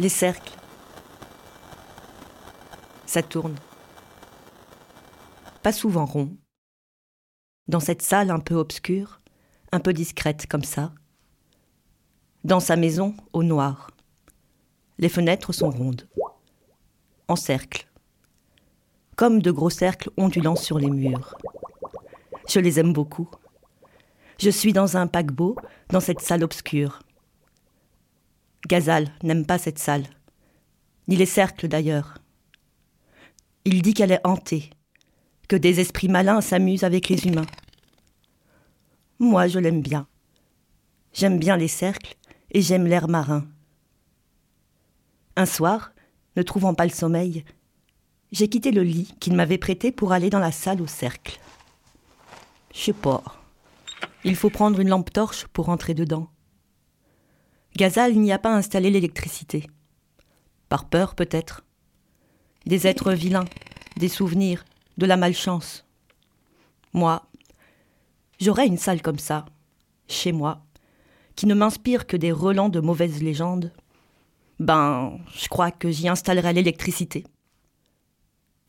Les cercles. Ça tourne. Pas souvent rond. Dans cette salle un peu obscure, un peu discrète comme ça. Dans sa maison, au noir. Les fenêtres sont rondes. En cercle. Comme de gros cercles ondulants sur les murs. Je les aime beaucoup. Je suis dans un paquebot, dans cette salle obscure. Gazal n'aime pas cette salle, ni les cercles d'ailleurs. Il dit qu'elle est hantée, que des esprits malins s'amusent avec les humains. Moi, je l'aime bien. J'aime bien les cercles et j'aime l'air marin. Un soir, ne trouvant pas le sommeil, j'ai quitté le lit qu'il m'avait prêté pour aller dans la salle au cercle. Je sais pas. Il faut prendre une lampe torche pour entrer dedans. Gazal n'y a pas installé l'électricité. Par peur, peut-être. Des êtres vilains, des souvenirs, de la malchance. Moi, j'aurais une salle comme ça, chez moi, qui ne m'inspire que des relents de mauvaises légendes. Ben, je crois que j'y installerai l'électricité.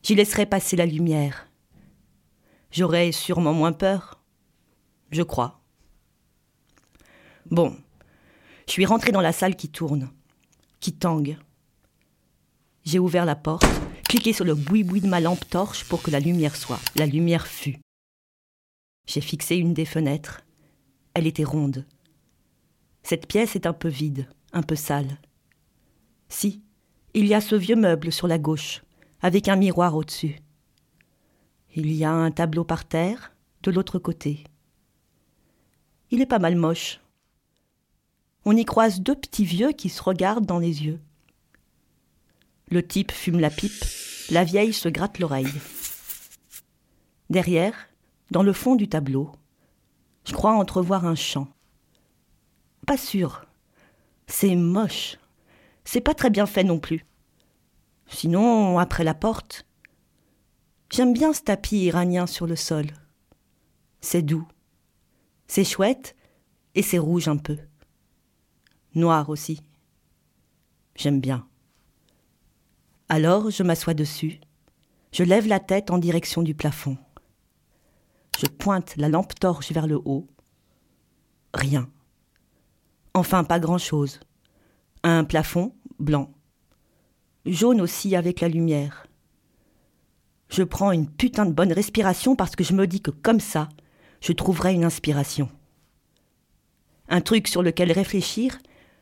J'y laisserai passer la lumière. J'aurai sûrement moins peur. Je crois. Bon, je suis rentré dans la salle qui tourne, qui tangue. J'ai ouvert la porte, cliqué sur le boui-boui de ma lampe torche pour que la lumière soit. La lumière fut. J'ai fixé une des fenêtres. Elle était ronde. Cette pièce est un peu vide, un peu sale. Si, il y a ce vieux meuble sur la gauche avec un miroir au-dessus. Il y a un tableau par terre, de l'autre côté. Il est pas mal moche. On y croise deux petits vieux qui se regardent dans les yeux. Le type fume la pipe, la vieille se gratte l'oreille. Derrière, dans le fond du tableau, je crois entrevoir un champ. Pas sûr. C'est moche. C'est pas très bien fait non plus. Sinon, après la porte, j'aime bien ce tapis iranien sur le sol. C'est doux, c'est chouette et c'est rouge un peu. Noir aussi. J'aime bien. Alors je m'assois dessus, je lève la tête en direction du plafond. Je pointe la lampe torche vers le haut. Rien. Enfin, pas grand-chose. Un plafond blanc jaune aussi avec la lumière. Je prends une putain de bonne respiration parce que je me dis que comme ça, je trouverai une inspiration. Un truc sur lequel réfléchir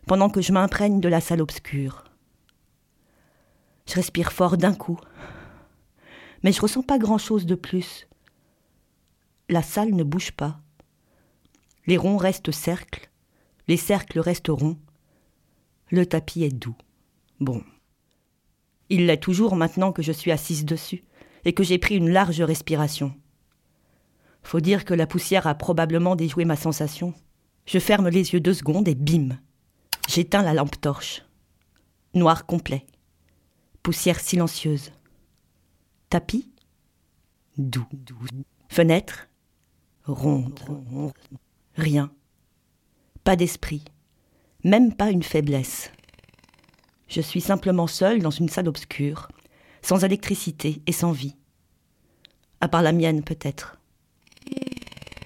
pendant que je m'imprègne de la salle obscure. Je respire fort d'un coup, mais je ressens pas grand-chose de plus. La salle ne bouge pas. Les ronds restent cercles, les cercles restent ronds. Le tapis est doux. Bon. Il l'est toujours maintenant que je suis assise dessus et que j'ai pris une large respiration. Faut dire que la poussière a probablement déjoué ma sensation. Je ferme les yeux deux secondes et bim J'éteins la lampe torche. Noir complet. Poussière silencieuse. Tapis Doux. Fenêtre Ronde. Rien. Pas d'esprit. Même pas une faiblesse. Je suis simplement seule dans une salle obscure, sans électricité et sans vie. À part la mienne, peut-être.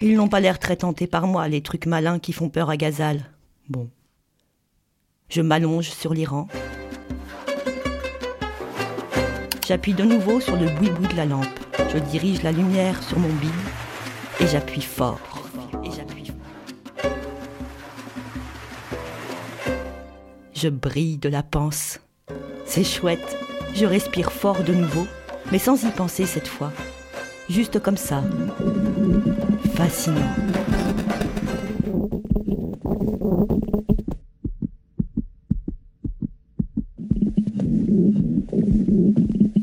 Ils n'ont pas l'air très tentés par moi, les trucs malins qui font peur à Gazal. Bon. Je m'allonge sur l'Iran. J'appuie de nouveau sur le boui-boui de la lampe. Je dirige la lumière sur mon bide et j'appuie fort. Je brille de la panse. C'est chouette. Je respire fort de nouveau, mais sans y penser cette fois. Juste comme ça. Fascinant.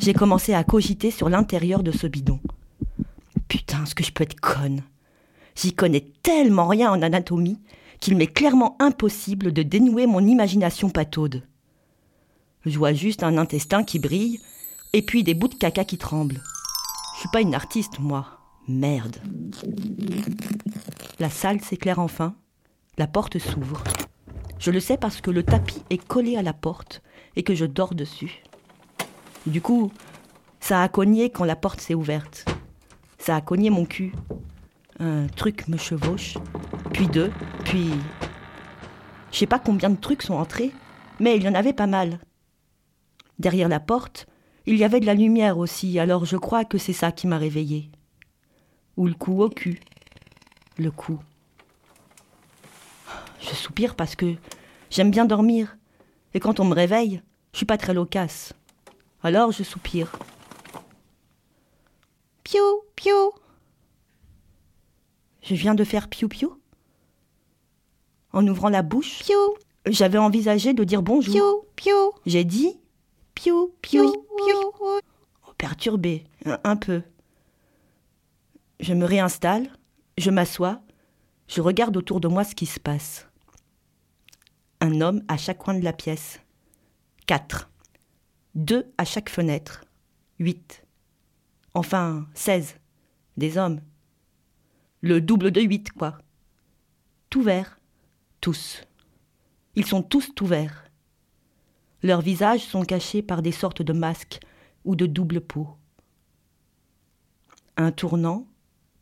J'ai commencé à cogiter sur l'intérieur de ce bidon. Putain, ce que je peux être conne? J'y connais tellement rien en anatomie qu'il m'est clairement impossible de dénouer mon imagination pataude. Je vois juste un intestin qui brille, et puis des bouts de caca qui tremblent. Je suis pas une artiste, moi. Merde. La salle s'éclaire enfin, la porte s'ouvre. Je le sais parce que le tapis est collé à la porte et que je dors dessus. Du coup, ça a cogné quand la porte s'est ouverte. Ça a cogné mon cul. Un truc me chevauche, puis deux, puis... Je sais pas combien de trucs sont entrés, mais il y en avait pas mal. Derrière la porte, il y avait de la lumière aussi, alors je crois que c'est ça qui m'a réveillée. Ou le coup au cul. Le coup. Je soupire parce que j'aime bien dormir. Et quand on me réveille, je suis pas très loquace. Alors je soupire. Piou, piou. Je viens de faire piou piou. En ouvrant la bouche, piou. J'avais envisagé de dire bonjour. Piou, piou. J'ai dit piou, piou, piou. Oh, perturbé, un, un peu. Je me réinstalle, je m'assois, je regarde autour de moi ce qui se passe. Un homme à chaque coin de la pièce. Quatre. Deux à chaque fenêtre. Huit. Enfin, seize. Des hommes. Le double de huit, quoi. Tout vert. Tous. Ils sont tous tout verts. Leurs visages sont cachés par des sortes de masques ou de double peau. Un tournant,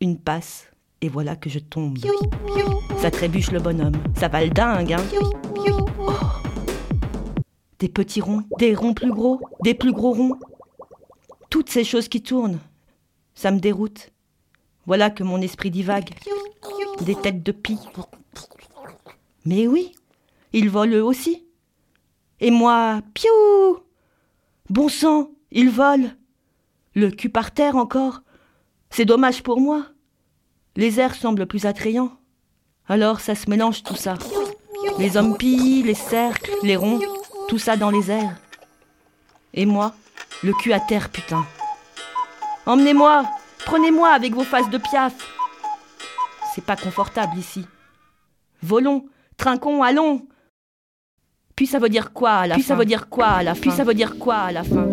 une passe, et voilà que je tombe. Ça trébuche le bonhomme. Ça va le dingue, hein oh. Des petits ronds, des ronds plus gros, des plus gros ronds. Toutes ces choses qui tournent. Ça me déroute. Voilà que mon esprit divague. Des têtes de pie. Mais oui, ils volent eux aussi. Et moi, piou Bon sang, ils volent. Le cul par terre encore. C'est dommage pour moi. Les airs semblent plus attrayants. Alors ça se mélange tout ça. Les hommes pillent, les cercles, les ronds, tout ça dans les airs. Et moi, le cul à terre, putain. Emmenez-moi, prenez-moi avec vos faces de piaf. C'est pas confortable ici. Volons, trinquons, allons. Puis ça veut dire quoi à la Puis fin ça veut dire quoi à la fin Puis ça veut dire quoi à la fin